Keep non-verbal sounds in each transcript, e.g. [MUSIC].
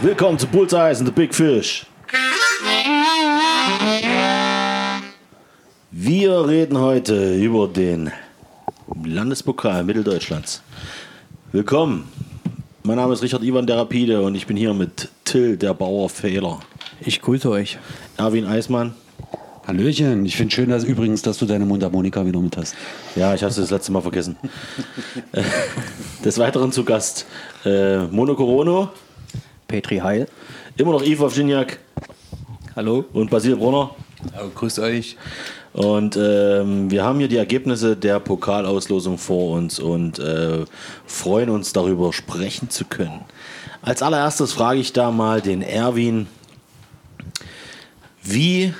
Willkommen zu Bullseyes and the Big Fish. Wir reden heute über den Landespokal Mitteldeutschlands. Willkommen. Mein Name ist Richard Ivan der Rapide und ich bin hier mit Till, der Bauer Fehler. Ich grüße euch. Erwin Eismann. Hallöchen, ich finde schön, dass übrigens, dass du deine Mundharmonika wieder mit hast. Ja, ich hatte das letzte Mal vergessen. [LAUGHS] Des Weiteren zu Gast äh, Mono Corono, Petri Heil. immer noch Yves Wawczyniak Hallo. und Basil Brunner. grüßt euch. Und ähm, wir haben hier die Ergebnisse der Pokalauslosung vor uns und äh, freuen uns darüber sprechen zu können. Als allererstes frage ich da mal den Erwin, wie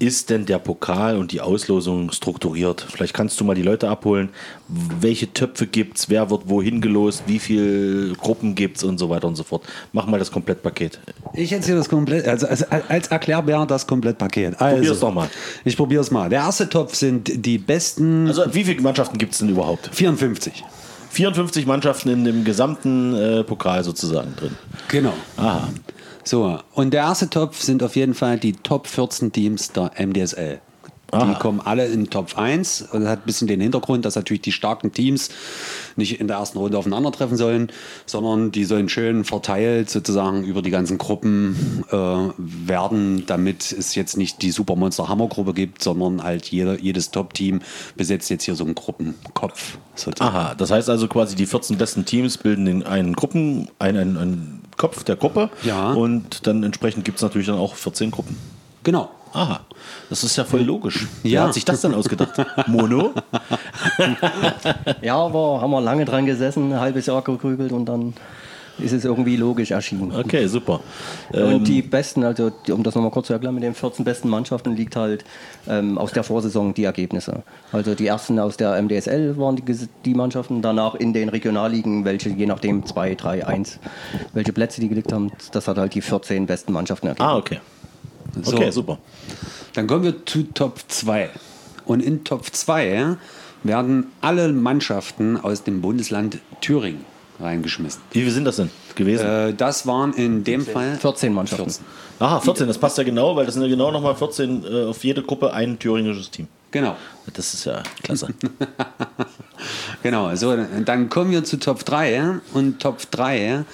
ist denn der Pokal und die Auslosung strukturiert? Vielleicht kannst du mal die Leute abholen. Welche Töpfe gibt es? Wer wird wohin gelost? Wie viele Gruppen gibt es und so weiter und so fort? Mach mal das Komplettpaket. Ich erzähle das komplett, also, also als Erklärbär das Komplettpaket. Also, Probier's doch mal. Ich probiere es mal. Der erste Topf sind die besten Also wie viele Mannschaften gibt es denn überhaupt? 54. 54 Mannschaften in dem gesamten äh, Pokal sozusagen drin. Genau. Aha. So, und der erste Topf sind auf jeden Fall die Top 14 Teams der MDSL. Die Aha. kommen alle in Top 1 und das hat ein bisschen den Hintergrund, dass natürlich die starken Teams nicht in der ersten Runde aufeinandertreffen sollen, sondern die sollen schön verteilt sozusagen über die ganzen Gruppen äh, werden, damit es jetzt nicht die Supermonster Hammer Gruppe gibt, sondern halt jeder, jedes Top-Team besetzt jetzt hier so einen Gruppenkopf. Sozusagen. Aha, das heißt also quasi die 14 besten Teams bilden den einen Gruppen, einen, einen, einen Kopf der Gruppe Ja. und dann entsprechend gibt es natürlich dann auch 14 Gruppen. Genau. Aha, das ist ja voll logisch. Wer Ja. hat sich das denn ausgedacht? Mono? [LAUGHS] Ja, aber haben wir lange dran gesessen, ein halbes Jahr gegrübelt und dann ist es irgendwie logisch erschienen. Okay, super. Ähm, Und die besten, also um das nochmal kurz zu erklären, mit den 14 besten Mannschaften liegt halt ähm, aus der Vorsaison die Ergebnisse. Also die ersten aus der MDSL waren die, die Mannschaften, danach in den Regionalligen, welche je nachdem 2, 3, 1, welche Plätze die gelegt haben, das hat halt die 14 besten Mannschaften ergeben. ah, okay. So. Okay, super. Dann kommen wir zu Top 2. Und in Top 2 werden alle Mannschaften aus dem Bundesland Thüringen reingeschmissen. Wie viele sind das denn gewesen? Äh, das waren in dem Fall 14 Mannschaften. 14. Aha, 14, das passt ja genau, weil das sind ja genau nochmal 14 äh, auf jede Gruppe ein thüringisches Team. Genau. Das ist ja klasse. [LAUGHS] Genau, so, dann kommen wir zu Top 3 und Top 3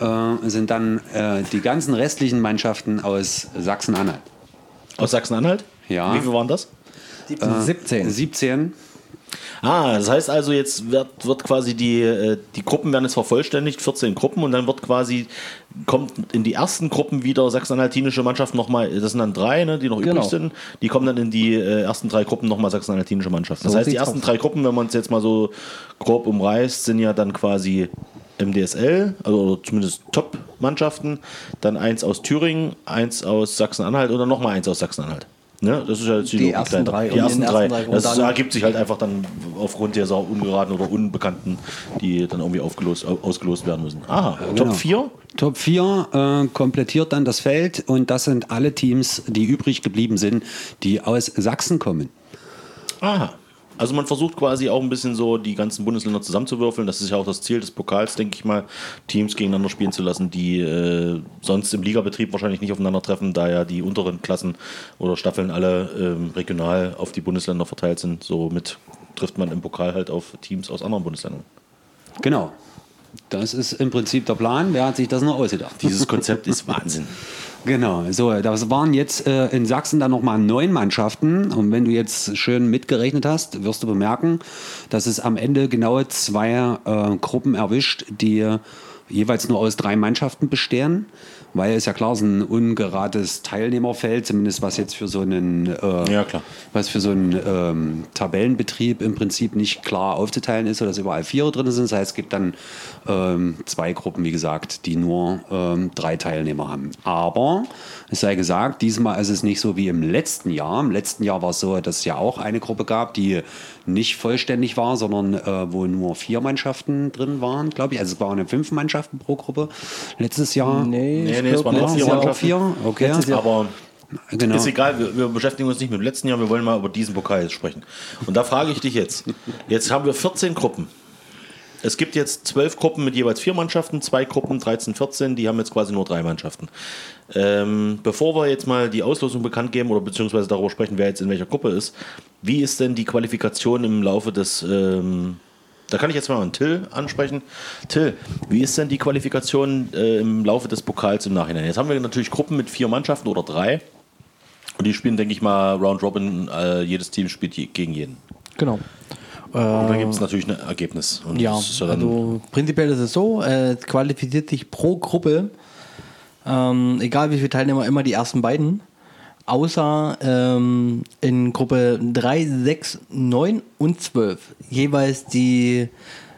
äh, sind dann äh, die ganzen restlichen Mannschaften aus Sachsen-Anhalt. Aus Sachsen-Anhalt? Ja. Wie viele waren das? 17. 17. Ah, das heißt also, jetzt wird, wird quasi die, äh, die Gruppen werden jetzt vervollständigt, 14 Gruppen, und dann wird quasi, kommt in die ersten Gruppen wieder sachsen-anhaltinische Mannschaften nochmal, das sind dann drei, ne, die noch Genau. übrig sind, die kommen dann in die äh, ersten drei Gruppen nochmal sachsen-anhaltinische Mannschaften. Das So heißt, die ersten aus. drei Gruppen, wenn man es jetzt mal so grob umreißt, sind ja dann quasi MDSL, also zumindest Top-Mannschaften, dann eins aus Thüringen, eins aus Sachsen-Anhalt oder nochmal eins aus Sachsen-Anhalt. Ne? Das ist ja jetzt Die ersten drei. Die ersten drei. drei Das ergibt sich halt einfach dann aufgrund dieser ungeraden oder Unbekannten, die dann irgendwie aufgelost, au- ausgelost werden müssen. Aha, genau. Top 4? Top 4 äh, komplettiert dann das Feld und das sind alle Teams, die übrig geblieben sind, die aus Sachsen kommen. Aha. Also man versucht quasi auch ein bisschen so die ganzen Bundesländer zusammenzuwürfeln. Das ist ja auch das Ziel des Pokals, denke ich mal, Teams gegeneinander spielen zu lassen, die äh, sonst im Ligabetrieb wahrscheinlich nicht aufeinandertreffen, da ja die unteren Klassen oder Staffeln alle ähm, regional auf die Bundesländer verteilt sind. Somit trifft man im Pokal halt auf Teams aus anderen Bundesländern. Genau. Das ist im Prinzip der Plan. Wer hat sich das noch ausgedacht? Dieses Konzept ist Wahnsinn. Genau, so, das waren jetzt äh, in Sachsen dann nochmal neun Mannschaften. Und wenn du jetzt schön mitgerechnet hast, wirst du bemerken, dass es am Ende genau zwei äh, Gruppen erwischt, die jeweils nur aus drei Mannschaften bestehen. Weil es ja klar ist ein ungerates Teilnehmerfeld, zumindest was jetzt für so einen, äh, Ja, was für so einen ähm, Tabellenbetrieb im Prinzip nicht klar aufzuteilen ist, sodass überall Vierer drin sind. Das heißt, es gibt dann ähm, zwei Gruppen, wie gesagt, die nur ähm, drei Teilnehmer haben. Aber es sei gesagt, diesmal ist es nicht so wie im letzten Jahr. Im letzten Jahr war es so, dass es ja auch eine Gruppe gab, die nicht vollständig war, sondern äh, wo nur vier Mannschaften drin waren, glaube ich. Also es waren fünf Mannschaften pro Gruppe. Letztes Jahr. Nee, Nee, nee, es waren letztes vier Jahr auch Mannschaften. vier. Okay. Letztes Jahr- Aber Genau. ist egal, wir, wir beschäftigen uns nicht mit dem letzten Jahr, wir wollen mal über diesen Pokal jetzt sprechen. Und da frage ich dich jetzt, jetzt haben wir 14 Gruppen. Es gibt jetzt zwölf Gruppen mit jeweils vier Mannschaften, zwei Gruppen, 13, 14, die haben jetzt quasi nur drei Mannschaften. Ähm, bevor wir jetzt mal die Auslosung bekannt geben oder beziehungsweise darüber sprechen, wer jetzt in welcher Gruppe ist, wie ist denn die Qualifikation im Laufe des, ähm, da kann ich jetzt mal einen Till ansprechen. Till, wie ist denn die Qualifikation äh, im Laufe des Pokals im Nachhinein? Jetzt haben wir natürlich Gruppen mit vier Mannschaften oder drei. Und die spielen, denke ich mal, Round Robin. Äh, jedes Team spielt je, gegen jeden. Genau. Und dann gibt es natürlich ein Ergebnis. Und Ja, also prinzipiell ist es so, äh, es qualifiziert sich pro Gruppe, ähm, egal wie viele Teilnehmer, immer die ersten beiden. Außer ähm, in Gruppe 3, 6, 9 und 12. Jeweils die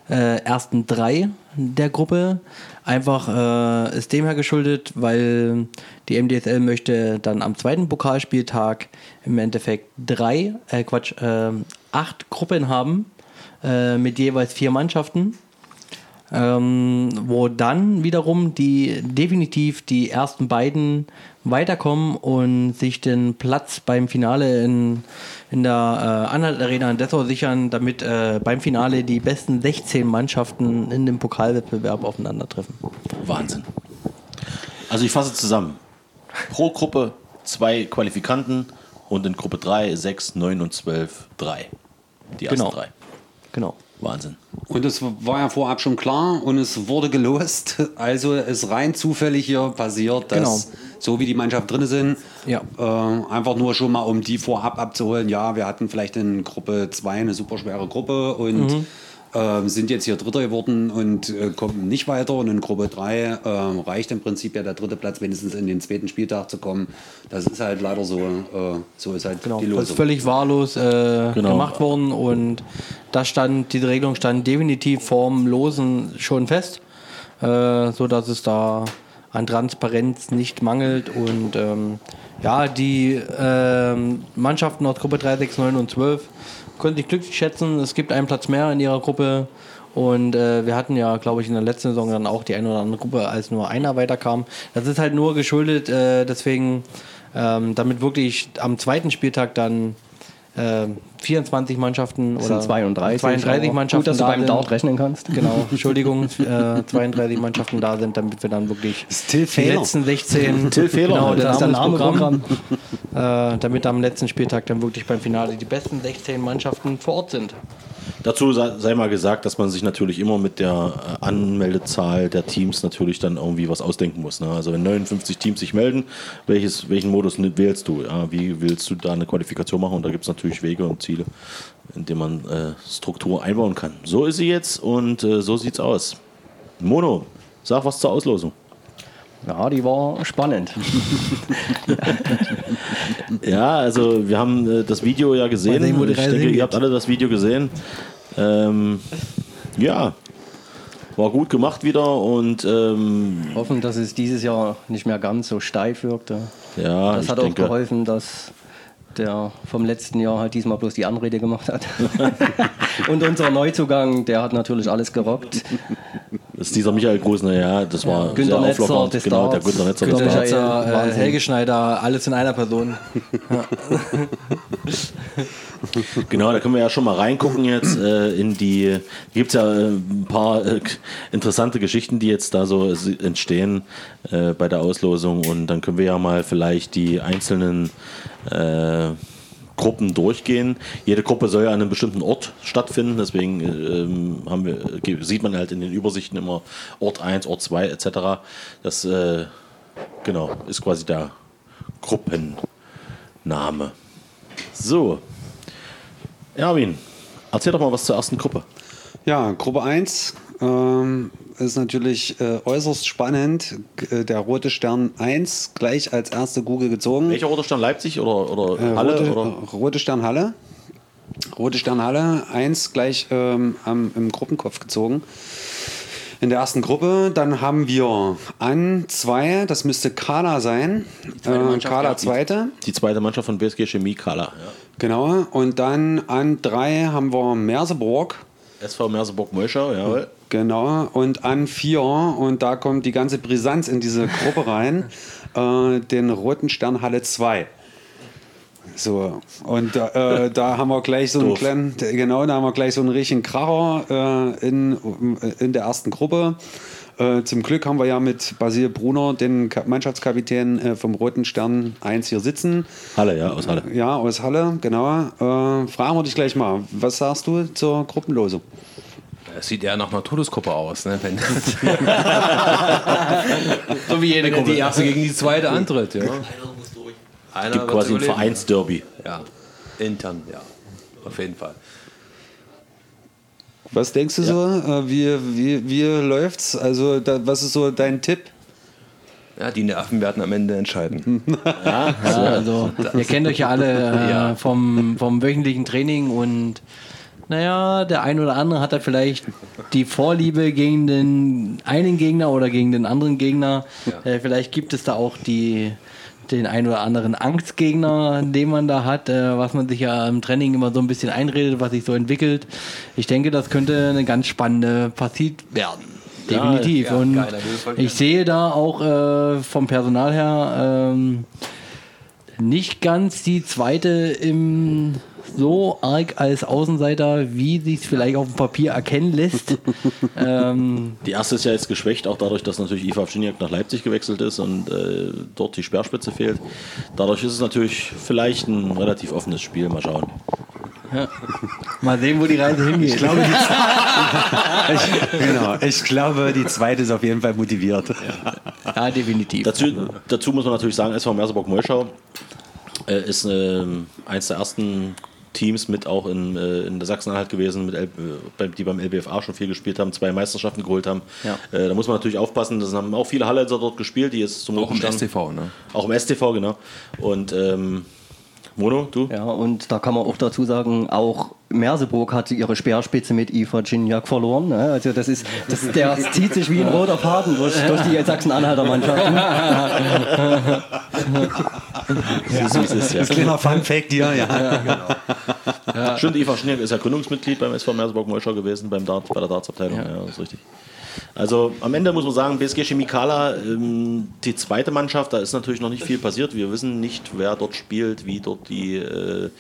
äh, ersten drei der Gruppe. Einfach äh, ist dem her geschuldet, weil die MDSL möchte dann am zweiten Pokalspieltag im Endeffekt drei, äh Quatsch, äh, acht Gruppen haben äh, mit jeweils vier Mannschaften ähm, wo dann wiederum die definitiv die ersten beiden weiterkommen und sich den Platz beim Finale in, in der äh, Anhalt Arena in Dessau sichern, damit äh, beim Finale die besten 16 Mannschaften in dem Pokalwettbewerb aufeinandertreffen. Wahnsinn. Also ich fasse zusammen. Pro Gruppe zwei Qualifikanten und in Gruppe 3, 6, 9 und 12 drei. Die ersten Genau. drei. Genau. Wahnsinn. Und es war ja vorab schon klar und es wurde gelost. [LAUGHS] Also ist rein zufällig hier passiert, dass Genau. so wie die Mannschaft drin sind, Ja. äh, einfach nur schon mal um die vorab abzuholen. Ja, wir hatten vielleicht in Gruppe 2 eine super schwere Gruppe und Mhm. Äh, sind jetzt hier Dritter geworden und äh, kommen nicht weiter. Und in Gruppe 3 äh, reicht im Prinzip ja der dritte Platz, wenigstens in den zweiten Spieltag zu kommen. Das ist halt leider so. Äh, so ist halt Genau, die das ist Losung. völlig wahllos äh, Genau. gemacht worden und das stand, diese Regelung stand definitiv vorm Losen schon fest, äh, so dass es da an Transparenz nicht mangelt und ähm, ja, die ähm, Mannschaften aus Gruppe 3, 6, 9 und 12 können sich glücklich schätzen. Es gibt einen Platz mehr in ihrer Gruppe und äh, wir hatten ja, glaube ich, in der letzten Saison dann auch die eine oder andere Gruppe, als nur einer weiterkam. Das ist halt nur geschuldet, äh, deswegen, ähm, damit wirklich am zweiten Spieltag dann äh, 24 Mannschaften Das oder sind 32. 32 aber Mannschaften Gut, dass du da beim sind. Dart rechnen kannst. Genau, [LAUGHS] Entschuldigung, äh, 32 Mannschaften da sind, damit wir dann wirklich ist die letzten 16 [LAUGHS] Till Fehler, genau, das der ist der Name des Name Programms, [LAUGHS] äh, damit am letzten Spieltag dann wirklich beim Finale die besten 16 Mannschaften vor Ort sind. Dazu sei sei mal gesagt, dass man sich natürlich immer mit der äh, Anmeldezahl der Teams natürlich dann irgendwie was ausdenken muss. Ne? Also wenn 59 Teams sich melden, welches, welchen Modus wählst du? Ja, wie willst du da eine Qualifikation machen? Und da gibt es natürlich Wege und Ziele, in denen man äh, Struktur einbauen kann. So ist sie jetzt und äh, so sieht's aus. Mono, sag was zur Auslosung. Ja, die war spannend. [LAUGHS] Ja, also wir haben äh, das Video ja gesehen. Sehen, ich denke, hingeht. ihr habt alle das Video gesehen. Ähm, ja, war gut gemacht wieder und ähm, Hoffen, dass es dieses Jahr nicht mehr ganz so steif wirkte. ja, Das hat auch denke, geholfen, dass der vom letzten Jahr halt diesmal bloß die Anrede gemacht hat. [LAUGHS] Und unser Neuzugang, der hat natürlich alles gerockt. Das ist dieser Michael Grusner, ja, das war Günther sehr Netzer auflockernd. des Genau, der. Günther Netzer Günther Darts. Netzer, äh. Helge Schneider, alles in einer Person. [LAUGHS] Genau, da können wir ja schon mal reingucken jetzt äh, in die. Gibt es ja äh, ein paar äh, interessante Geschichten, die jetzt da so entstehen äh, bei der Auslosung und dann können wir ja mal vielleicht die einzelnen äh, Gruppen durchgehen. Jede Gruppe soll ja an einem bestimmten Ort stattfinden, deswegen ähm, wir, sieht man halt in den Übersichten immer Ort 1, Ort 2 etc. Das äh, genau ist quasi der Gruppenname. So, Erwin, erzähl doch mal was zur ersten Gruppe. Ja, Gruppe 1 ähm, ist natürlich äh, äußerst spannend. G- äh, Der Rote Stern 1 gleich als erste Google gezogen. Welcher Roter Stern Leipzig oder, oder Äh, Halle? Rote, oder? Rote Stern Halle. Rote Stern Halle 1 gleich ähm, am, im Gruppenkopf gezogen. In der ersten Gruppe, dann haben wir an 2, das müsste Kala sein. Äh, Kala ja, die- zweite. Die zweite Mannschaft von BSG Chemie Kala. Ja. Genau. Und dann an 3 haben wir Merseburg. SV Merseburg-Molschau, jawohl. Genau, und an vier, und da kommt die ganze Brisanz in diese Gruppe rein, [LAUGHS] äh, den Roten Stern Halle 2. So, und äh, da haben wir gleich so einen Doof. kleinen, genau, da haben wir gleich so einen richtigen Kracher äh, in, in der ersten Gruppe. Äh, zum Glück haben wir ja mit Basil Brunner, den Ka- Mannschaftskapitän äh, vom Roten Stern 1 hier sitzen. Halle, ja, aus Halle. Ja, aus Halle, genau. Äh, fragen wir dich gleich mal, was sagst du zur Gruppenlosung? Es sieht eher nach einer Todesgruppe aus, ne? Wenn, [LAUGHS] so wie jede Gruppe. Die erste gegen die zweite antritt, ja. Einer Gibt wird quasi ein. Vereinsderby. Ja, intern, ja. Auf jeden Fall. Was denkst du so? Äh, wie, wie, wie läuft's? Also, da, was ist so dein Tipp? Ja, die Nerven werden am Ende entscheiden. [LAUGHS] Ja, also, ihr kennt euch ja alle äh, Ja. vom, vom wöchentlichen Training und naja, der ein oder andere hat da vielleicht die Vorliebe gegen den einen Gegner oder gegen den anderen Gegner. Äh, vielleicht gibt es da auch die, den ein oder anderen Angstgegner, den man da hat, äh, was man sich ja im Training immer so ein bisschen einredet, was sich so entwickelt. Ich denke, das könnte eine ganz spannende Partie werden. Definitiv. ja, und geil, ich sehe da auch äh, vom Personal her ähm, nicht ganz die zweite im so arg als Außenseiter, wie sich es vielleicht auf dem Papier erkennen lässt. [LAUGHS] ähm, Die erste ist ja jetzt geschwächt, auch dadurch, dass natürlich Iva Wschiniak nach Leipzig gewechselt ist und äh, dort die Speerspitze fehlt. Dadurch ist es natürlich vielleicht ein relativ offenes Spiel. Mal schauen. Mal sehen, wo die Reise hingeht. Ich glaube, die, ich, [LAUGHS] genau, ich glaube, die zweite ist auf jeden Fall motiviert. ja, definitiv. Dazu, dazu muss man natürlich sagen, SV Merseburg-Molschau äh, ist ähm, eins der ersten Teams mit auch in, äh, in der Sachsen-Anhalt gewesen, mit L äh, beim- die beim LBFA schon viel gespielt haben, zwei Meisterschaften geholt haben. Ja. Äh, da muss man natürlich aufpassen, das haben auch viele Hallenser dort gespielt, die jetzt zum Auch im Stern- STV, ne? Auch im STV, genau. Und ähm, Mono, du? Ja, und da kann man auch dazu sagen, auch Merseburg hat ihre Speerspitze mit Iva Gignac verloren. Ne? Also das ist, das, der [LAUGHS] zieht sich wie ein roter Faden durch, durch die Sachsen-Anhalter Mannschaften. [LAUGHS] Ja. So ist es, ja. Kleiner Fun-Fact hier, ja. Stimmt, Eva Schnick ist ja Gründungsmitglied beim SV Merseburg-Molschau gewesen, beim Dart, bei der Darts-Abteilung. Ja. das ist richtig. Also am Ende muss man sagen, BSG Chemikala, ähm, die zweite Mannschaft, da ist natürlich noch nicht viel passiert. Wir wissen nicht, wer dort spielt, wie dort die äh,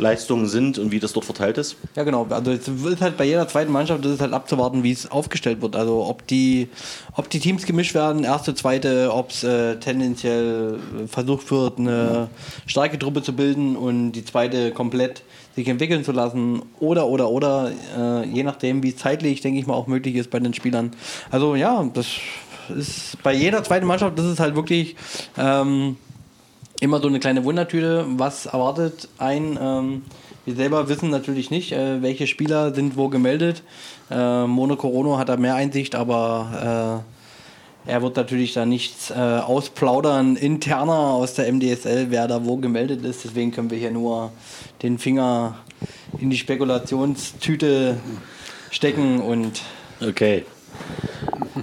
Leistungen sind und wie das dort verteilt ist. Ja, genau. Also es ist halt bei jeder zweiten Mannschaft, das ist halt abzuwarten, wie es aufgestellt wird. Also ob die, ob die Teams gemischt werden, erste, zweite, ob es äh, tendenziell versucht wird, eine starke Truppe zu bilden und die zweite komplett sich entwickeln zu lassen oder oder oder äh, je nachdem, wie zeitlich, denke ich mal, auch möglich ist bei den Spielern. Also ja, das ist bei jeder zweiten Mannschaft, das ist halt wirklich ähm, immer so eine kleine Wundertüte, was erwartet ein. Ähm, wir selber wissen natürlich nicht, äh, welche Spieler sind wo gemeldet. Äh, Mono Corono hat da mehr Einsicht, aber äh, er wird natürlich da nichts äh, ausplaudern interner aus der MDSL, wer da wo gemeldet ist. Deswegen können wir hier nur den Finger in die Spekulationstüte stecken und Okay.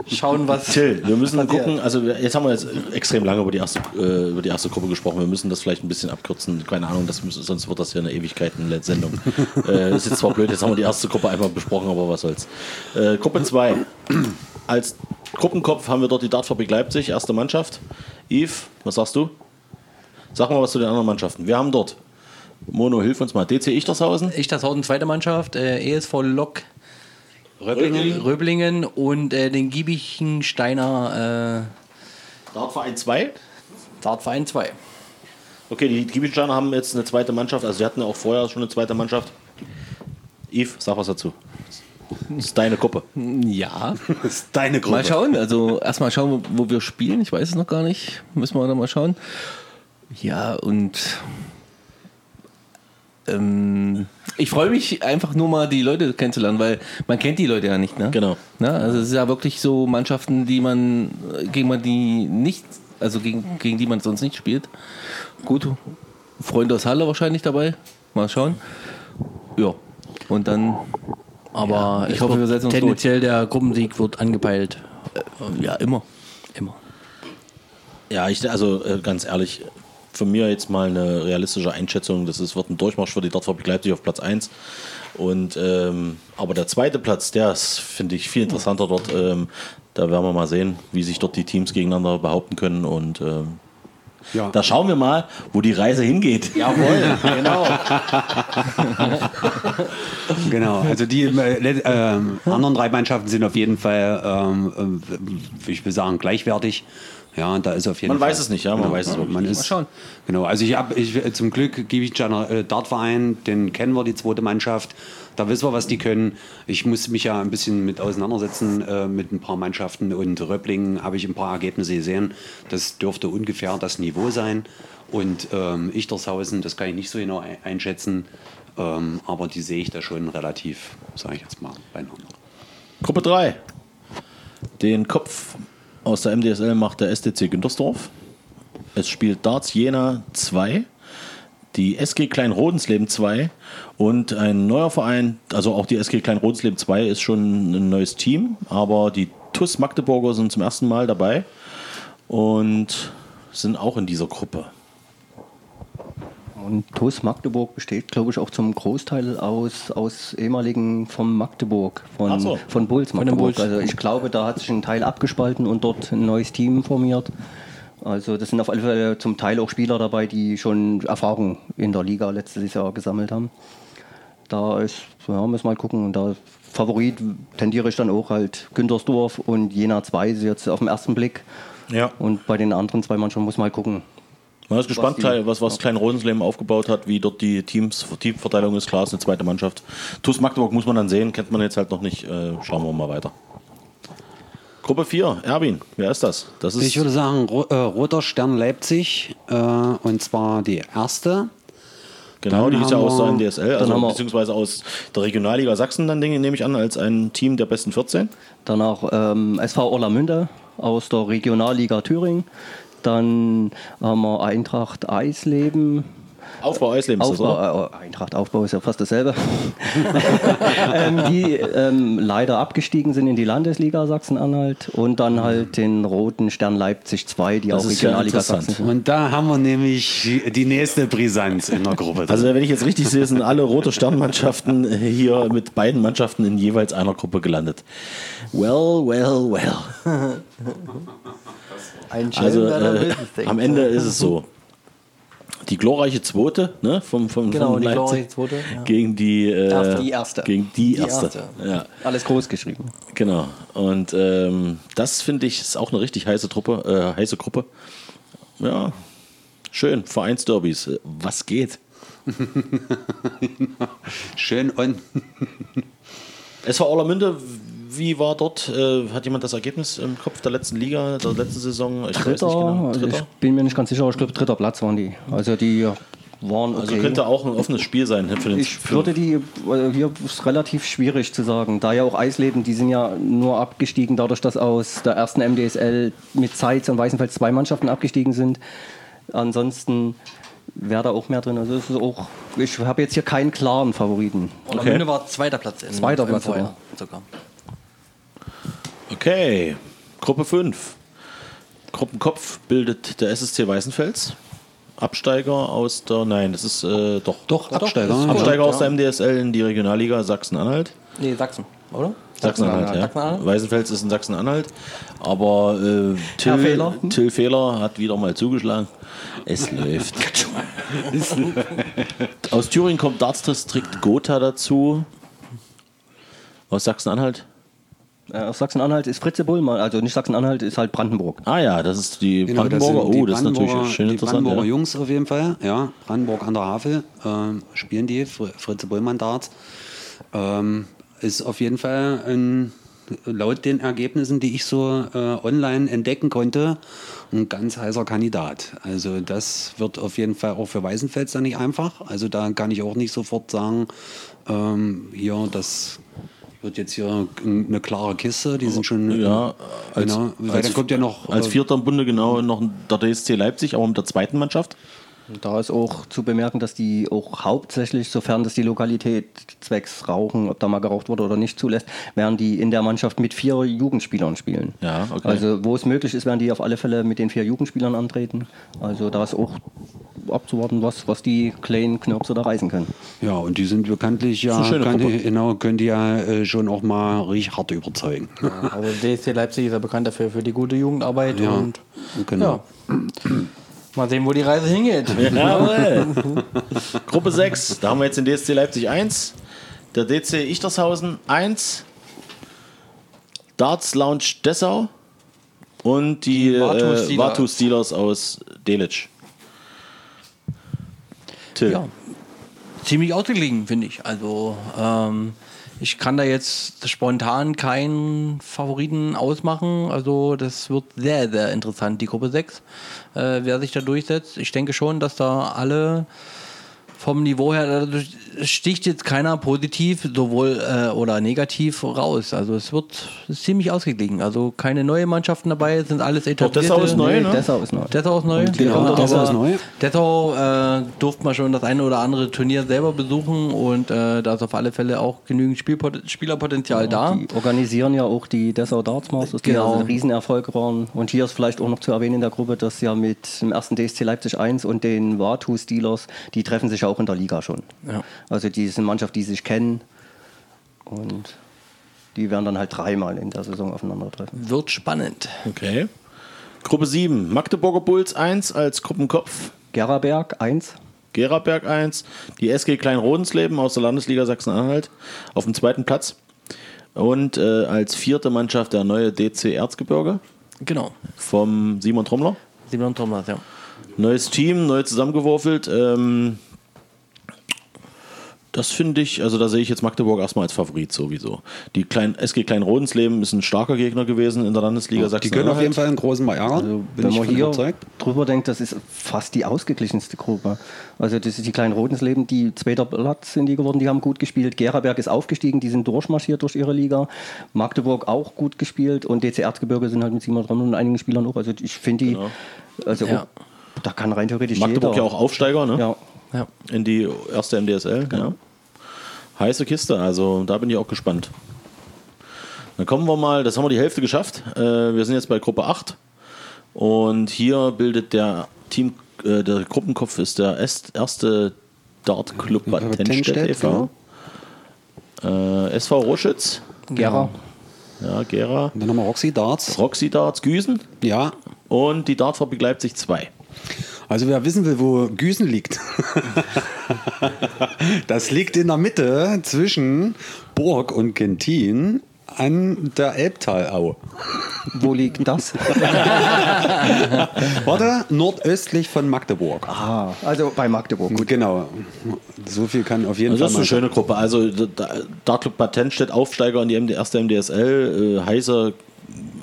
schauen, was. Till, wir müssen passiert. gucken, also jetzt haben wir jetzt extrem lange über die erste, äh, über die erste Gruppe gesprochen. Wir müssen das vielleicht ein bisschen abkürzen. Keine Ahnung, das müssen, sonst wird das ja eine Ewigkeiten-Sendung. [LAUGHS] äh, ist jetzt zwar blöd, jetzt haben wir die erste Gruppe einmal besprochen, aber was soll's. Äh, Gruppe 2. Als Gruppenkopf haben wir dort die Dartfabrik Leipzig, erste Mannschaft. Yves, was sagst du? Sag mal was zu den anderen Mannschaften. Wir haben dort, Mono, hilf uns mal, DC Ichtershausen, Ichtershausen, zweite Mannschaft, äh, ESV Lok Röblingen und äh, den Giebichensteiner Dartverein 2. äh, Dartverein 2. Okay, die Giebelsteiner haben jetzt eine zweite Mannschaft, also sie hatten ja auch vorher schon eine zweite Mannschaft. Yves, sag was dazu. Das ist deine Gruppe. Ja, [LAUGHS] Das ist deine Gruppe. mal schauen. Also erstmal schauen, wo wo wir spielen. Ich weiß es noch gar nicht. Müssen wir dann mal schauen. Ja, und ähm, ich freue mich einfach nur mal, die Leute kennenzulernen, weil man kennt die Leute ja nicht. Ne? Genau. Na, also es ist ja wirklich so Mannschaften, die man, gegen man die nicht, also gegen, gegen die man sonst nicht spielt. Gut, Freunde aus Halle wahrscheinlich dabei. Mal schauen. Ja. Und dann, Aber ich es hoffe, wir setzen uns tendenziell der Gruppensieg wird angepeilt. ja, immer. Immer. Ja, ich, also äh, ganz ehrlich, von mir jetzt mal eine realistische Einschätzung. Das ist, wird ein Durchmarsch für die Dartfabrik Leipzig auf Platz 1. Und, ähm, aber der zweite Platz, der ist, finde ich, viel interessanter dort. Ähm, da werden wir mal sehen, wie sich dort die Teams gegeneinander behaupten können. Und ähm, Ja. Da schauen wir mal, wo die Reise hingeht. Jawohl, [LAUGHS] genau. Genau, also die äh, ähm, anderen drei Mannschaften sind auf jeden Fall, ähm, äh, ich will sagen, gleichwertig. Ja, da ist auf jeden Man Fall. weiß es nicht, ja, man weiß es wirklich man nicht. ist, Mal schauen. Genau, also ich habe, ich, äh, zum Glück gebe ich Jana, äh, Dartverein, den kennen wir, die zweite Mannschaft. Da wissen wir, was die können. Ich muss mich ja ein bisschen mit auseinandersetzen äh, mit ein paar Mannschaften und Röpplingen habe ich ein paar Ergebnisse gesehen. Das dürfte ungefähr das Niveau sein. Und ähm, Ichtershausen, das kann ich nicht so genau ein- einschätzen, ähm, aber die sehe ich da schon relativ, sage ich jetzt mal, beieinander. Gruppe 3. Den Kopf aus der MDSL macht der STC Güntersdorf. Es spielt Darts Jena 2, die SG Klein Rodensleben 2 und ein neuer Verein, also auch die SG Klein Rodensleben 2 ist schon ein neues Team, aber die TUS Magdeburger sind zum ersten Mal dabei und sind auch in dieser Gruppe. Und TuS Magdeburg besteht, glaube ich, auch zum Großteil aus, aus ehemaligen vom Magdeburg, von, so. von Bulls Magdeburg. Bulls. Also ich glaube, da hat sich ein Teil abgespalten und dort ein neues Team formiert. Also das sind auf alle Fälle zum Teil auch Spieler dabei, die schon Erfahrung in der Liga letztes Jahr gesammelt haben. Da ist, ja, müssen wir mal gucken. Und da Favorit tendiere ich dann auch halt Güntersdorf und Jena 2 ist jetzt auf den ersten Blick. Ja. Und bei den anderen zwei Mannschaften muss man mal gucken. Man ist gespannt, die- Klein- was, was Klein Rodensleben aufgebaut hat, wie dort die Teams, Teamverteilung ist. Klar, ist eine zweite Mannschaft. TuS Magdeburg muss man dann sehen, kennt man jetzt halt noch nicht. Äh, schauen wir mal weiter. Gruppe 4, Erwin, wer ist das? Das ist Ich würde sagen, äh, Roter Stern Leipzig, äh, und zwar die erste. genau, dann die ist ja aus der NDSL, dann also beziehungsweise aus der Regionalliga Sachsen, dann denke- nehme ich an, als ein Team der besten 14. Danach ähm, SV Orlamünde aus der Regionalliga Thüringen. Dann haben wir Eintracht Eisleben. Aufbau Eisleben ist das, oder? Aufbau, äh, Eintracht Aufbau ist ja fast dasselbe. [LAUGHS] ähm, die ähm, leider abgestiegen sind in die Landesliga Sachsen-Anhalt. Und dann halt den Roten Stern Leipzig 2, die Das auch ja Regionalliga interessant. Sachsen sind. Und da haben wir nämlich die- nächste Brisanz in der Gruppe. drin. Also wenn ich jetzt richtig sehe, sind alle rote Sternmannschaften hier mit beiden Mannschaften in jeweils einer Gruppe gelandet. Well, well, well. Also äh, am Ende ist es so. Die glorreiche Zweite, ne, vom, vom, Genau, von die Leipzig glorreiche Zweite, ja. gegen die, äh, Erste. Die erste. Gegen die, Die erste. erste. Ja, Alles groß geschrieben. genau. Und ähm, das finde ich ist auch eine richtig heiße Truppe, äh, heiße Gruppe. Ja, schön. Vereinsderbys. Was geht? [LAUGHS] Schön und SV Orlamünde, wie war dort? Äh, hat jemand das Ergebnis im Kopf der letzten Liga, der letzten Saison? Ich weiß Dritter, nicht genau. also Dritter? ich bin mir nicht ganz sicher, aber ich glaube dritter Platz waren die. Also die waren okay. Also könnte auch ein offenes Spiel sein für den Ich würde die, äh, hier ist relativ schwierig zu sagen, da ja auch Eisleben, die sind ja nur abgestiegen, dadurch, dass aus der ersten MDSL mit Zeitz und Weißenfels zwei Mannschaften abgestiegen sind. Ansonsten wäre da auch mehr drin. Also es ist auch, ich habe jetzt hier keinen klaren Favoriten. Orlamünde war zweiter Platz. In, Zweiter Platz sogar. Okay, Gruppe 5. Gruppenkopf bildet der SSC Weißenfels. Absteiger aus der, nein, das ist äh, doch, doch Absteiger. Absteiger aus der MDSL in die Regionalliga Sachsen-Anhalt. Nee, Sachsen, oder? Sachsen-Anhalt, ja. Sachsen-Anhalt. Weißenfels ist in Sachsen-Anhalt. Aber äh, Till, Fehler. Till Fehler hat wieder mal zugeschlagen. Es [LAUGHS] läuft. Aus Thüringen kommt Darts-Distrikt Gotha dazu. Aus Sachsen-Anhalt? Äh, aus Sachsen-Anhalt ist Fritze Bullmann, also nicht Sachsen-Anhalt, ist halt Brandenburg. Ah ja, das ist die Genau, das Brandenburger. sind die oh, das ist natürlich schön die interessant. Brandenburger Ja. Jungs auf jeden Fall, ja. Brandenburg an der Havel ähm, spielen die, Fr Fritze Bullmann Darts. Ähm, ist auf jeden Fall ein, laut den Ergebnissen, die ich so äh, online entdecken konnte, ein ganz heißer Kandidat. Also das wird auf jeden Fall auch für Weißenfels dann nicht einfach. Also da kann ich auch nicht sofort sagen, ähm, hier, das wird jetzt hier eine klare Kiste. Die sind schon, Ja, als, genau, als, dann kommt ja noch als äh, Vierter im Bunde genau noch der DSC Leipzig, aber mit der zweiten Mannschaft. Da ist auch zu bemerken, dass die auch hauptsächlich, sofern das die Lokalität zwecks Rauchen, ob da mal geraucht wurde oder nicht zulässt, werden die in der Mannschaft mit vier Jugendspielern spielen. Ja, okay. Also wo es möglich ist, werden die auf alle Fälle mit den vier Jugendspielern antreten. Also da ist auch abzuwarten, was, was die kleinen Knirpse da reißen können. Ja, und die sind bekanntlich ja, kann, genau, können die ja äh, schon auch mal richtig hart überzeugen. Also DSC Leipzig ist ja bekannt dafür für die gute Jugendarbeit Ja, und genau. ja. Mal sehen, wo die Reise hingeht. [LAUGHS] Jawohl. Gruppe 6, da haben wir jetzt den DSC Leipzig 1, der DC Ichtershausen 1, Darts Lounge Dessau und die, Die Vatu äh, Steelers aus Delitzsch. Till. Ja. Ziemlich ausgeglichen, finde ich. Also, ähm, ich kann da jetzt spontan keinen Favoriten ausmachen. Also, das wird sehr, sehr interessant, die Gruppe 6, äh, wer sich da durchsetzt. Ich denke schon, dass da alle vom Niveau her, da sticht jetzt keiner positiv sowohl äh, oder negativ raus. Also es wird ziemlich ausgeglichen. Also keine neue Mannschaften dabei, es sind alles etablierte. Dessau ist neu, ne? Dessau ist neu. Dessau ist neu. Genau, Dessau ist neu. Dessau äh, durfte man schon das eine oder andere Turnier selber besuchen und äh, da ist auf alle Fälle auch genügend Spielpot Spielerpotenzial da. Die organisieren ja auch die Dessau Darts Masters, die Genau. also ein Riesenerfolg waren. Und hier ist vielleicht auch noch zu erwähnen in der Gruppe, dass ja mit dem ersten DSC Leipzig 1 und den Vatu Steelers, die treffen sich auch in der Liga schon. Ja. Also die sind Mannschaft, die sich kennen und die werden dann halt dreimal in der Saison aufeinandertreffen. Wird spannend. Okay. Gruppe 7, Magdeburger Bulls 1 als Gruppenkopf, Gerberg 1, Geraberg 1, die SG Klein-Rodensleben aus der Landesliga Sachsen-Anhalt auf dem zweiten Platz. Und äh, als vierte Mannschaft der neue DC Erzgebirge Genau. vom Simon Trommler. Simon Thomas, ja. Neues Team, neu zusammengewürfelt. Ähm, das finde ich, also da sehe ich jetzt Magdeburg erstmal als Favorit sowieso. Die Klein, SG Klein-Rodensleben ist ein starker Gegner gewesen in der Landesliga Die Sachsen-Anhalt. können auf jeden Fall einen großen Mal ärgern. Also, wenn man hier überzeugt. drüber denkt, das ist fast die ausgeglichenste Gruppe. Also das ist die kleinen Rotensleben, die zweiter Platz sind die geworden, die haben gut gespielt. Geraberg ist aufgestiegen, die sind durchmarschiert durch ihre Liga. Magdeburg auch gut gespielt und DC Erzgebirge sind halt mit Simon Trommel und einigen Spielern auch. Also ich finde die, also Ja. da kann rein theoretisch Magdeburg jeder. ja auch Aufsteiger, ne? Ja, ja. In die erste MDSL, ja. Heiße Kiste, also da bin ich auch gespannt. Dann kommen wir mal, das haben wir die Hälfte geschafft. Äh, wir sind jetzt bei Gruppe 8. Und hier bildet der Team, äh, der Gruppenkopf ist der erste Dart Club Bad Tennstedt, e.V. Äh, SV Roschitz, Gera. ja, Gera, Und dann haben wir Roxy Darts. Roxy Darts Güsen Ja. und die Dartfabrik Leipzig 2. Also wer wissen will, wo Güsen liegt. [LAUGHS] [LAUGHS] das liegt in der Mitte zwischen Burg und Gentin an der Elbtalau. Wo liegt das? [LAUGHS] Warte, nordöstlich von Magdeburg. ah, also bei Magdeburg. Gut. Genau. So viel kann auf jeden Also das ist Fall eine schöne Gruppe. Also da- Dart Club Bad Tennstedt, Aufsteiger in die MD, erste MDSL, äh, heißer,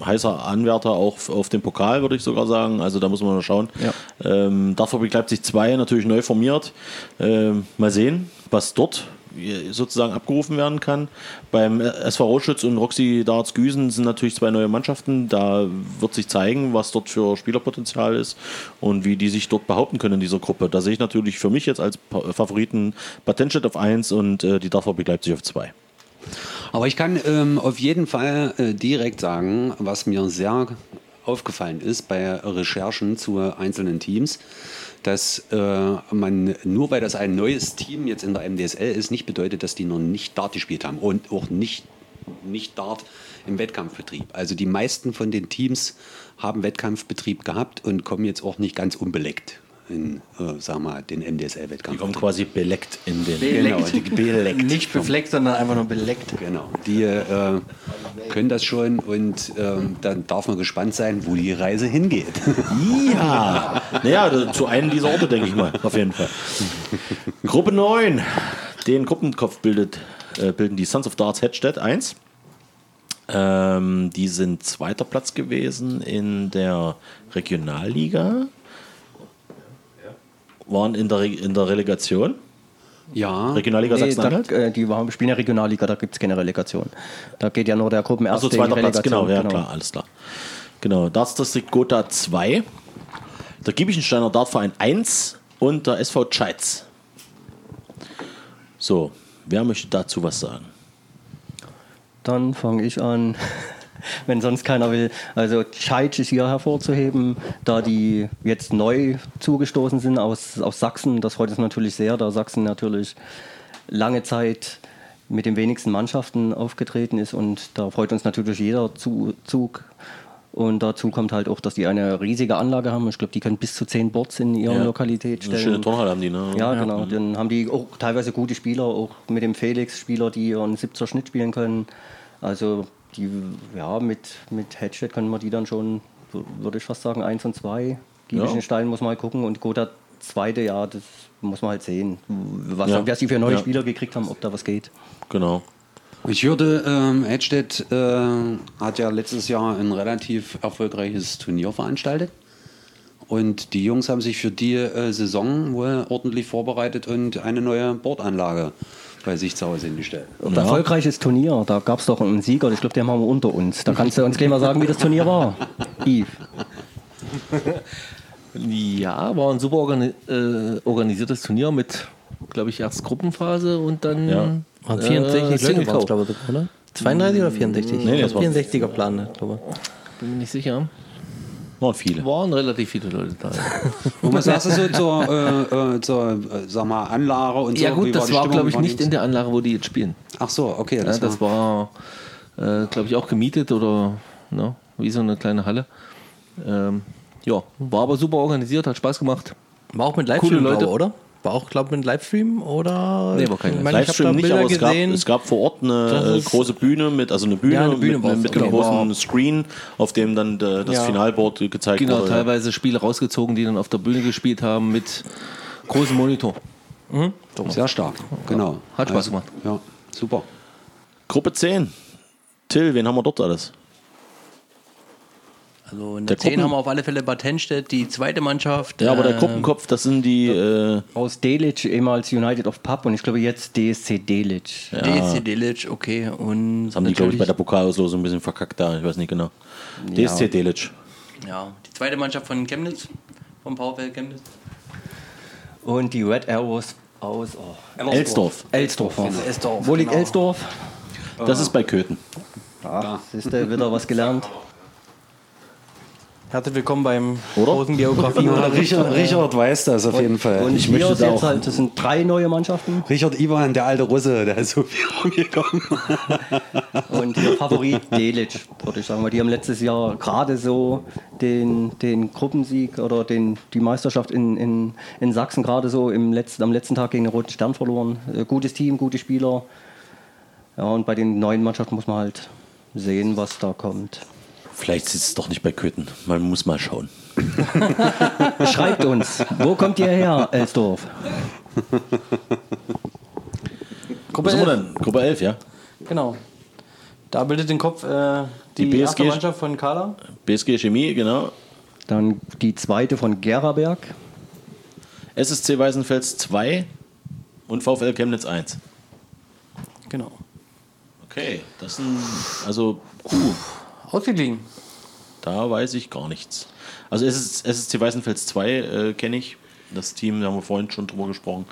heißer Anwärter auch auf den Pokal, würde ich sogar sagen. Also da muss man mal schauen. Ja. Ähm, Dartfabrik Leipzig 2 natürlich neu formiert. Ähm, mal sehen, was dort äh, sozusagen abgerufen werden kann. Beim äh, SV Roschütz und Roxy Darts Güsen sind natürlich zwei neue Mannschaften. Da wird sich zeigen, was dort für Spielerpotenzial ist und wie die sich dort behaupten können in dieser Gruppe. Da sehe ich natürlich für mich jetzt als Favoriten Patentstadt auf 1 und äh, die Dartfabrik Leipzig auf 2. Aber ich kann ähm, auf jeden Fall äh, direkt sagen, was mir sehr aufgefallen ist bei Recherchen zu einzelnen Teams, dass äh, man nur weil das ein neues Team jetzt in der MDSL ist, nicht bedeutet, dass die noch nicht Dart gespielt haben und auch nicht, nicht Dart im Wettkampfbetrieb. Also die meisten von den Teams haben Wettkampfbetrieb gehabt und kommen jetzt auch nicht ganz unbeleckt in, äh, sag mal, den MDSL-Wettkampf. Die kommen quasi beleckt in den. Genau, die beleckt. Nicht befleckt, sondern einfach nur beleckt. Genau, die äh, können das schon und ähm, dann darf man gespannt sein, wo die Reise hingeht. Ja, naja, da- zu einem dieser Orte, denke ich mal, auf jeden Fall. Gruppe 9. Den Gruppenkopf bildet, äh, bilden die Sons of Darts Hedstedt 1. Ähm, die sind zweiter Platz gewesen in der Regionalliga. Waren in der, Re in der Relegation. Ja, Regionalliga Nee, Sachsen-Anhalt. äh, die waren, spielen ja Regionalliga, da gibt es keine Relegation. Da geht ja nur der Gruppenerste die zweiter Platz, genau, ja klar, alles klar. Genau, Darts-Distrikt Gotha 2, der Giebichensteiner Dartverein 1 und der SV Scheitz. So, wer möchte dazu was sagen? Dann fange ich an, [LAUGHS] wenn sonst keiner will. Also Scheitsch ist hier hervorzuheben, da die jetzt neu zugestoßen sind aus, aus Sachsen. Das freut uns natürlich sehr, da Sachsen natürlich lange Zeit mit den wenigsten Mannschaften aufgetreten ist und da freut uns natürlich jeder Zu- Zug Und dazu kommt halt auch, dass die eine riesige Anlage haben. Ich glaube, die können bis zu zehn Boards in ihrer Ja. Lokalität Eine stellen. schöne Turnhalle haben die, ne? Ja, genau. Dann haben die auch teilweise gute Spieler, auch mit dem Felix Spieler, die ihren 70er Schnitt spielen können. Also die, ja, mit, mit Headset können wir die dann schon, würde ich fast sagen, eins und zwei. Giebischen Ja. Stein muss man halt gucken und Gotha zweite, ja, das muss man halt sehen. Was, Ja. was sie für neue Ja. Spieler gekriegt haben, ob da was geht. Genau. Ich hörte, ähm, Edstedt äh, hat ja letztes Jahr ein relativ erfolgreiches Turnier veranstaltet. Und die Jungs haben sich für die äh, Saison wohl ordentlich vorbereitet und eine neue Bordanlage bei sich zu Hause hingestellt. Ein erfolgreiches Turnier, da gab es doch einen Sieger, ich glaube, den haben wir unter uns. Da kannst du uns gleich mal sagen, wie das Turnier war. [LAUGHS] Yves. Ja, war ein super organi äh, organisiertes Turnier mit, glaube ich, erst Gruppenphase und dann Ja. Waren äh, 64 Leute Single waren es, Co. glaube ich, oder? 32 oder 64? Nee, ich das glaube, war- 64er Plan, glaube ich. Bin mir nicht sicher. Waren viele. Waren relativ viele Leute da. [LAUGHS] Und was sagst du so zur, äh, äh, zur äh, sag mal, Anlage und so? ja Wie gut, das die war, glaube ich, nicht in der Anlage, wo die jetzt spielen. Ach so, okay. Ja, Das, das war, war, äh, glaube ich, auch gemietet oder ne, wie so eine kleine Halle. Ähm, ja, war aber super organisiert, hat Spaß gemacht. War auch mit Livestream, Leute. glaube ich, oder? War auch, glaube ich, mit Livestream oder? Nee, war kein Ich hab Livestream nicht, aber es gab, es gab vor Ort eine äh, große Bühne mit, also eine Bühne, Ja, eine Bühne mit, war's, mit einem großen War- Screen, auf dem dann äh, das Ja. Finalboard gezeigt Genau, wurde. teilweise Spiele rausgezogen, die dann auf der Bühne gespielt haben mit großem Monitor. sehr stark, genau. Hat Spaß gemacht. Ja, super. Gruppe 10. Till, wen haben wir dort alles? Also in Der der 10 Gruppen- haben wir auf alle Fälle Bad Henstedt, die zweite Mannschaft. Ja, aber der äh, Gruppenkopf, das sind die. Äh, Aus Delitzsch, ehemals United of Pub und ich glaube jetzt DSC Delitzsch. DSC Delitzsch, okay. Und das haben die, glaube ich, bei der Pokalauslosung ein bisschen verkackt da. Ich weiß nicht genau. DSC Delitzsch. Ja, die zweite Mannschaft von Chemnitz, vom VfL Chemnitz. Und die Red Arrows aus oh, Elsdorf. Elsdorf. sie. Elsdorf, Wo liegt genau. Elsdorf? Das ist bei Köthen. Ah, siehst du, wieder was gelernt. Herzlich willkommen beim Oder? großen Geografie. Ja, Richard, Richard weiß das auf jeden Fall. Und Ich möchte da auch- halt, das sind drei neue Mannschaften. Richard Ivan, der alte Russe, der ist so [LAUGHS] viel rumgekommen. Und ihr Favorit Delitzsch, würde ich sagen, weil die haben letztes Jahr gerade so den, den Gruppensieg oder den, die Meisterschaft in, in, in Sachsen gerade so im letzten, am letzten Tag gegen den Roten Stern verloren. Äh, Gutes Team, gute Spieler. Ja, und bei den neuen Mannschaften muss man halt sehen, was da kommt. Vielleicht sitzt es doch nicht bei Köthen. Man muss mal schauen. [LAUGHS] Schreibt uns, wo kommt ihr her, Elsdorf? Gruppe sind wir 11. denn? Gruppe 11, ja? Genau. Da bildet den Kopf äh, die, Die erste BSG Mannschaft von Kala. BSG Chemie, genau. Dann die zweite von Geraberg. SSC Weißenfels 2 und VfL Chemnitz 1. Genau. Okay, das sind. Also, Ausgeglichen. da weiß ich gar nichts. Also, SS, SSC Weißenfels 2 äh, kenne ich. Das Team, da haben wir vorhin schon drüber gesprochen,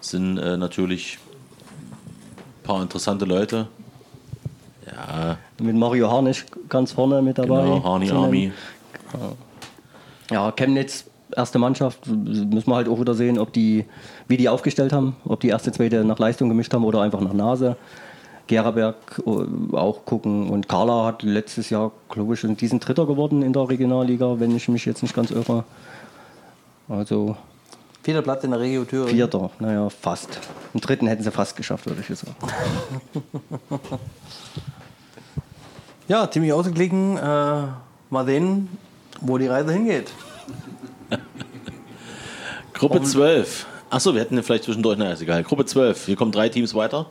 sind äh, natürlich ein paar interessante Leute. Ja, Mit Mario Harnisch ganz vorne mit dabei. genau, nennen. Army. Ja, Chemnitz, erste Mannschaft, müssen wir halt auch wieder sehen, ob die, wie die aufgestellt haben, ob die erste, zweite nach Leistung gemischt haben oder einfach nach Nase. Geraberg äh, auch gucken und Carla hat letztes Jahr, glaube ich, in diesen Dritter geworden in der Regionalliga, wenn ich mich jetzt nicht ganz irre. Also Vierter Platz in der Regio Thüringen. Vierter, naja, fast. Im dritten hätten sie fast geschafft, würde ich jetzt sagen. [LAUGHS] Ja, ziemlich ausgeglichen. Äh, mal sehen, wo die Reise hingeht. Gruppe 12. Achso, wir hätten vielleicht zwischendurch, naja, ist egal. Gruppe 12. Hier kommen drei Teams weiter.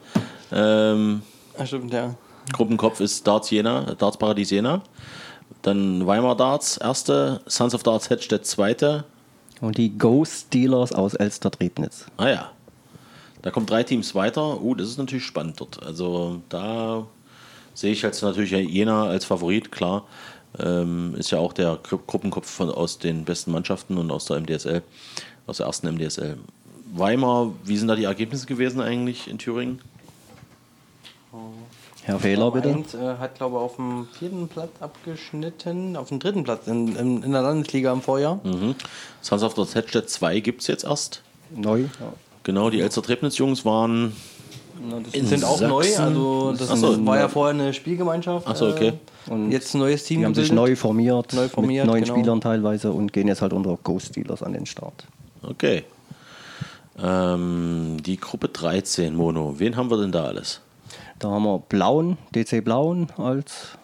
Ähm, Ach, stimmt, ja. Gruppenkopf ist Darts Jena, Darts Paradies Jena. Dann Weimar Darts, erste. Sons of Darts Hedstedt, zweite. Und die Ghost Dealers aus Elster-Triebnitz. Ah ja. Da kommen drei Teams weiter. Uh, das ist natürlich spannend dort. Also da sehe ich jetzt natürlich Jena als Favorit, klar. Ähm, ist ja auch der Gru Gruppenkopf von, aus den besten Mannschaften und aus der MDSL, aus der ersten MDSL. Weimar, wie sind da die Ergebnisse gewesen eigentlich in Thüringen? Herr Fehler, bitte. Eins, äh, hat, glaube ich, auf dem vierten Platz abgeschnitten, auf dem dritten Platz in, in, in der Landesliga im Vorjahr. Mhm. Sons of Darts Hedstedt 2 gibt es jetzt erst. Neu. Ja. Genau, die Elster Trebnitz-Jungs waren Die sind auch neu, also das Ach so, war ja. vorher eine Spielgemeinschaft. Ach so, okay. Äh, Und jetzt ein neues Team Die haben sich neu formiert, Neu formiert, mit neuen genau. Spielern teilweise und gehen jetzt halt unter Ghost Steelers an den Start. Okay. Ähm, die Gruppe 13, Mono. Wen haben wir denn da alles? Da haben wir Blauen, DC Blauen als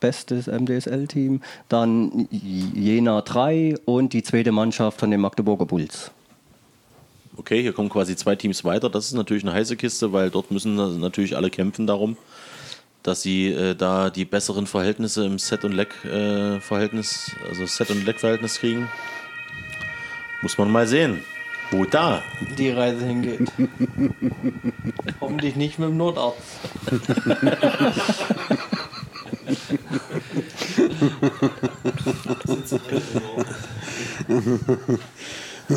bestes MDSL-Team, dann Jena 3 und die zweite Mannschaft von den Magdeburger Bulls. Okay, hier kommen quasi zwei Teams weiter. Das ist natürlich eine heiße Kiste, weil dort müssen natürlich alle kämpfen darum, dass sie äh, da die besseren Verhältnisse im Set- und Leck-Verhältnis, also Set- und Leck-Verhältnis kriegen. Muss man mal sehen, wo da. die Reise hingeht. [LAUGHS] Hoffentlich nicht mit dem Notarzt.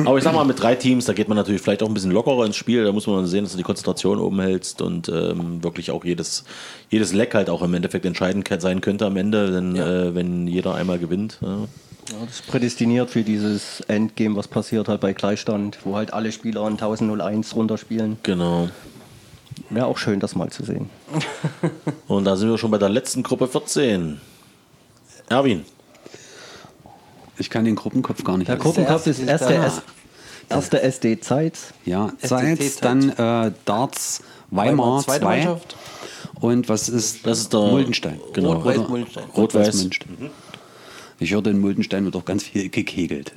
Aber ich sag mal, mit drei Teams, da geht man natürlich vielleicht auch ein bisschen lockerer ins Spiel. Da muss man sehen, dass du die Konzentration oben hältst und ähm, wirklich auch jedes, jedes Leck halt auch im Endeffekt entscheidend sein könnte am Ende, denn, äh, wenn jeder einmal gewinnt. Ja. Ja, das ist prädestiniert für dieses Endgame, was passiert halt bei Gleichstand, wo halt alle Spieler in 1001 runterspielen. Genau. Wäre auch schön, das mal zu sehen. [LAUGHS] Und da sind wir schon bei der letzten Gruppe 14. Erwin. Ich kann den Gruppenkopf gar nicht Der. Gruppenkopf ist erste, da. S erste SD Zeit. Ja, Zeit, dann äh, Darts Weimar zweite 2. Mannschaft. Und was ist Das ist der Muldenstein? Genau. Rot-Weiß Oder- Muldenstein. Ich hörte, in Muldenstein wird auch ganz viel gekegelt.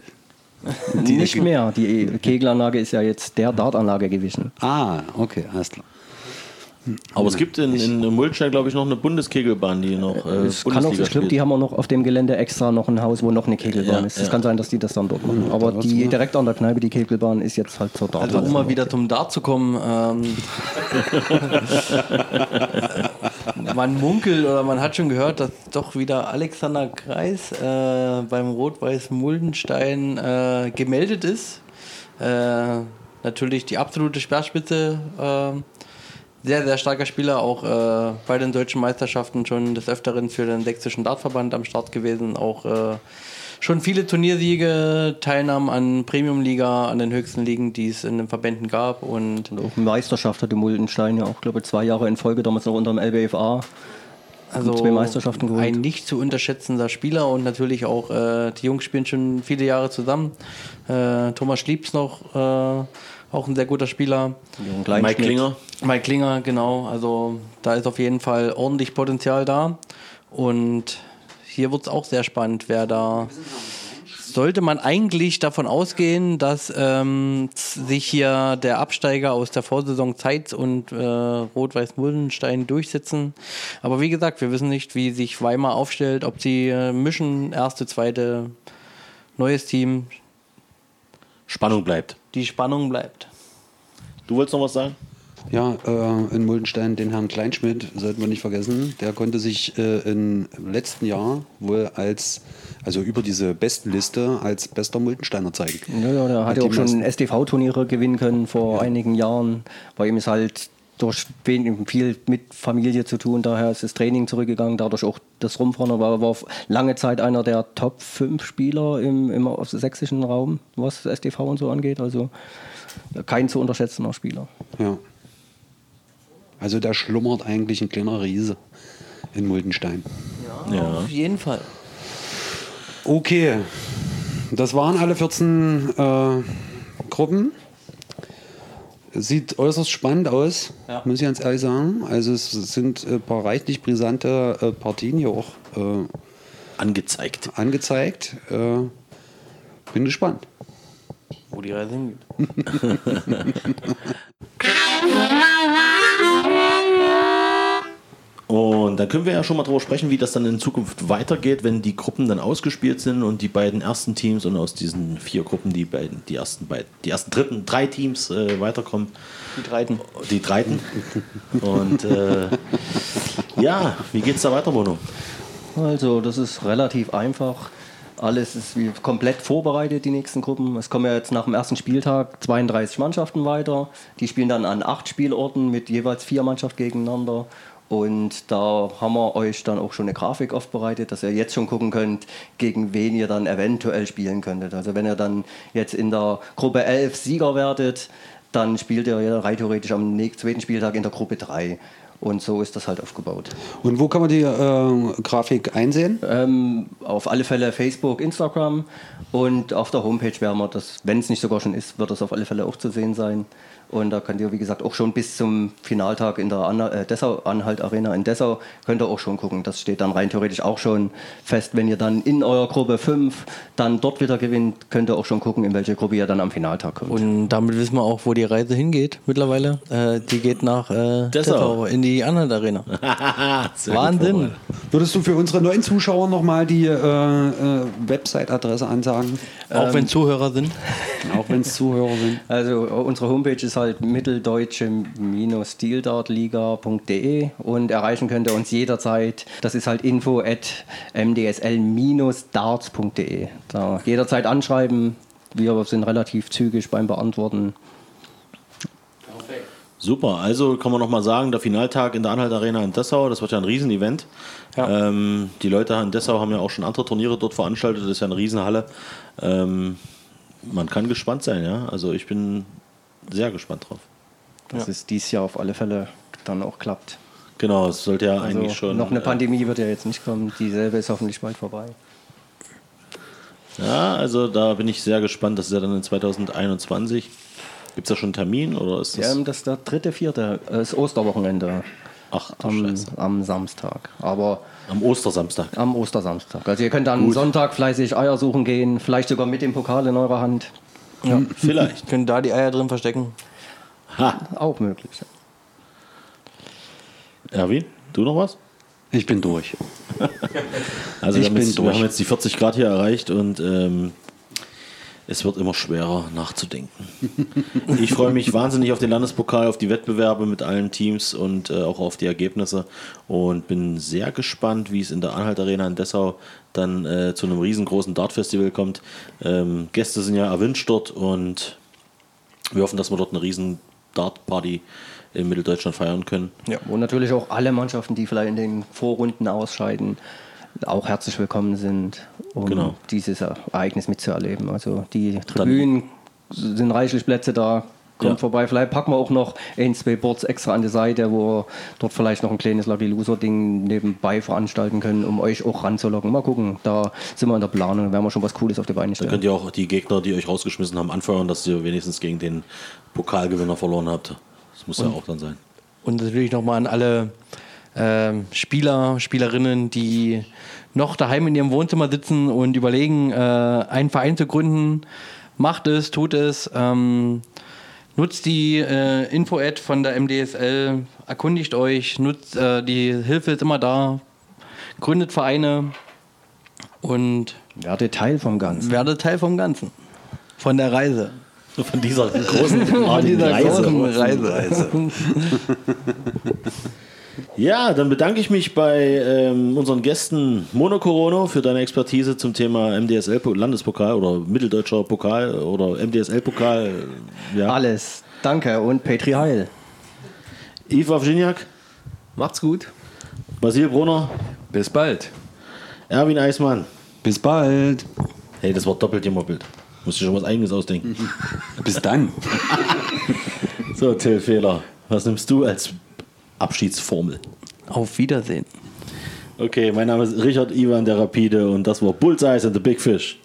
[LAUGHS] Nicht mehr. Die Kegelanlage ist ja jetzt der Dartanlage gewichen. Ah, okay, alles klar. Aber es gibt in, in Muldenstein, glaube ich, noch eine Bundeskegelbahn, die noch äh, Es kann auch, ich glaube, die haben auch noch auf dem Gelände extra noch ein Haus, wo noch eine Kegelbahn Ja, ist. Es ja. kann sein, dass die das dann dort machen. Aber die direkt an der Kneipe, die Kegelbahn, ist jetzt halt zur Also Darthalle. um mal wieder zum Dart zu kommen, ähm, [LAUGHS] [LAUGHS] man munkelt oder man hat schon gehört, dass doch wieder Alexander Kreis äh, beim Rot-Weiß Muldenstein äh, gemeldet ist. Äh, natürlich die absolute Speerspitze. Äh, sehr, sehr starker Spieler, auch äh, bei den deutschen Meisterschaften schon des Öfteren für den sächsischen Dartverband am Start gewesen. Auch äh, schon viele Turniersiege, Teilnahmen an Premium-Liga, an den höchsten Ligen, die es in den Verbänden gab. Und Und auch Meisterschaft hatte Muldenstein ja auch, glaube ich, zwei Jahre in Folge, damals noch unter dem LBFA. also zwei Meisterschaften geholt. ein nicht zu unterschätzender Spieler und natürlich auch, äh, die Jungs spielen schon viele Jahre zusammen. Äh, Thomas Schliebs noch, äh, auch ein sehr guter Spieler. Mike Klinger. Mike Klinger, genau. Also da ist auf jeden Fall ordentlich Potenzial da. Und hier wird es auch sehr spannend, wer da. Sollte man eigentlich davon ausgehen, dass ähm, sich hier der Absteiger aus der Vorsaison Zeitz und äh, Rot-Weiß Muldenstein durchsetzen. Aber wie gesagt, wir wissen nicht, wie sich Weimar aufstellt, ob sie äh, mischen, erste, zweite, neues Team. Spannung bleibt. Die Spannung bleibt. Du wolltest noch was sagen? Ja, äh, in Muldenstein den Herrn Kleinschmidt sollten wir nicht vergessen. Der konnte sich äh, im letzten Jahr wohl als, also über diese Bestenliste als bester Muldensteiner zeigen. Ja, ja, der hat ja auch schon STV-Turniere gewinnen können vor einigen Jahren. Bei ihm ist halt durch wenig, viel mit Familie zu tun, daher ist das Training zurückgegangen, dadurch auch das Rumfahren. Er war, lange Zeit einer der Top 5 Spieler im, im sächsischen Raum, was STV und so angeht. Also kein zu unterschätzender Spieler. Ja. Also da schlummert eigentlich ein kleiner Riese in Muldenstein. Ja. Auf jeden Fall. Okay, das waren alle 14 äh, Gruppen. Sieht äußerst spannend aus, Ja. muss ich ganz ehrlich sagen. Also es sind ein paar reichlich brisante äh, Partien hier auch äh, Angezeigt. angezeigt. Äh, bin gespannt. Wo die Reise hingeht. [LAUGHS] Und dann können wir ja schon mal darüber sprechen, wie das dann in Zukunft weitergeht, wenn die Gruppen dann ausgespielt sind und die beiden ersten Teams und aus diesen vier Gruppen die beiden, die ersten beiden, die ersten dritten, drei Teams äh, weiterkommen. Die Dreiten. Die Dreiten. Und äh, ja, wie geht's da weiter, Mono? Also, das ist relativ einfach. Alles ist wie komplett vorbereitet, die nächsten Gruppen. Es kommen ja jetzt nach dem ersten Spieltag 32 Mannschaften weiter. Die spielen dann an acht Spielorten mit jeweils vier Mannschaften gegeneinander. Und da haben wir euch dann auch schon eine Grafik aufbereitet, dass ihr jetzt schon gucken könnt, gegen wen ihr dann eventuell spielen könntet. Also wenn ihr dann jetzt in der Gruppe 11 Sieger werdet, dann spielt ihr ja rein theoretisch am nächsten, zweiten Spieltag in der Gruppe 3. Und so ist das halt aufgebaut. Und wo kann man die äh, Grafik einsehen? Ähm, auf alle Fälle Facebook, Instagram und auf der Homepage werden wir das, wenn es nicht sogar schon ist, wird das auf alle Fälle auch zu sehen sein. Und da könnt ihr, wie gesagt, auch schon bis zum Finaltag in der Anna, äh, Dessau, Anhalt Arena in Dessau, könnt ihr auch schon gucken. Das steht dann rein theoretisch auch schon fest. Wenn ihr dann in eurer Gruppe 5 dann dort wieder gewinnt, könnt ihr auch schon gucken, in welche Gruppe ihr dann am Finaltag kommt. Und damit wissen wir auch, wo die Reise hingeht mittlerweile. Äh, die geht nach äh, Dessau. Dessau in die Anhalt Arena. [LAUGHS] Wahnsinn. Würdest du für unsere neuen Zuschauer nochmal die äh, äh, Website-Adresse ansagen? Auch wenn Zuhörer sind. [LAUGHS] Auch wenn es Zuhörer sind. Also unsere Homepage ist halt mitteldeutsche-stildartliga.de und erreichen könnt ihr uns jederzeit. Das ist halt info at mdsl-darts.de. Da jederzeit anschreiben. Wir sind relativ zügig beim Beantworten. Super, also kann man nochmal sagen, der Finaltag in der Anhalt Arena in Dessau, das wird ja ein Riesenevent. Ähm, die Leute in Dessau haben ja auch schon andere Turniere dort veranstaltet, das ist ja eine Riesenhalle. Ähm, man kann gespannt sein, ja. Also ich bin sehr gespannt drauf. Dass es dieses Jahr auf alle Fälle dann auch klappt. Genau, es sollte ja Also eigentlich schon. noch eine äh, Pandemie wird ja jetzt nicht kommen. Dieselbe ist hoffentlich bald vorbei. Ja, also da bin ich sehr gespannt. Das ist ja dann in 2021. Gibt es da schon einen Termin oder ist das? Ja, das ist der dritte, vierte, äh, das Osterwochenende Ach du am, Scheiße. am Samstag. Aber Am Ostersamstag. am Ostersamstag. Also ihr könnt am Sonntag fleißig Eier suchen gehen, vielleicht sogar mit dem Pokal in eurer Hand. Ja. Vielleicht. Können da die Eier drin verstecken. Ha, Auch möglich. Erwin, du noch was? Ich bin durch. [LAUGHS] Also Ich wir, haben bin jetzt, wir durch. haben jetzt die 40 Grad hier erreicht und ähm, es wird immer schwerer nachzudenken. [LAUGHS] ich freue mich wahnsinnig auf den Landespokal, auf die Wettbewerbe mit allen Teams und äh, auch auf die Ergebnisse und bin sehr gespannt, wie es in der Anhalt Arena in Dessau dann äh, zu einem riesengroßen Dart-Festival kommt. Ähm, Gäste sind ja erwünscht dort und wir hoffen, dass wir dort eine riesen Dart-Party in Mitteldeutschland feiern können. Ja. Wo natürlich auch alle Mannschaften, die vielleicht in den Vorrunden ausscheiden, auch herzlich willkommen sind, um Genau. dieses Ereignis mitzuerleben. Also die Tribünen sind reichlich Plätze da. Kommt Ja. vorbei. Vielleicht packen wir auch noch ein, zwei Boards extra an die Seite, wo dort vielleicht noch ein kleines Lucky Loser-Ding nebenbei veranstalten können, um euch auch ranzulocken. Mal gucken, da sind wir in der Planung, werden wir schon was Cooles auf die Beine Dann stellen. könnt ihr auch die Gegner, die euch rausgeschmissen haben, anfeuern, dass ihr wenigstens gegen den Pokalgewinner verloren habt. Das muss ja auch dann sein. Und natürlich nochmal an alle ähm, Spieler, Spielerinnen, die noch daheim in ihrem Wohnzimmer sitzen und überlegen, äh, einen Verein zu gründen. Macht es, tut es. Ähm, nutzt die äh, Info-Ad von der MDSL, erkundigt euch, nutzt, äh, die Hilfe ist immer da. Gründet Vereine und Werde Teil vom Ganzen. werdet Teil vom Ganzen. Von der Reise. [LAUGHS] Von dieser großen, Von dieser Reise. großen Reise. [LAUGHS] Ja, dann bedanke ich mich bei ähm, unseren Gästen Mono Corono für deine Expertise zum Thema MDSL -Po- Landespokal oder Mitteldeutscher Pokal oder MDSL Pokal. Ja. Alles. Danke und Petri Heil. Yves Wawrzyniak, Macht's gut. Basil Brunner, Bis bald. Erwin Eismann. Bis bald. Hey, das war doppelt gemoppelt. Musst du schon was eigenes ausdenken. Bis dann. [LAUGHS] So, Till Fehler. Was nimmst du als Abschiedsformel? Auf Wiedersehen. Okay, mein Name ist Richard Ivan der Rapide und das war Bullseye and the Big Fish.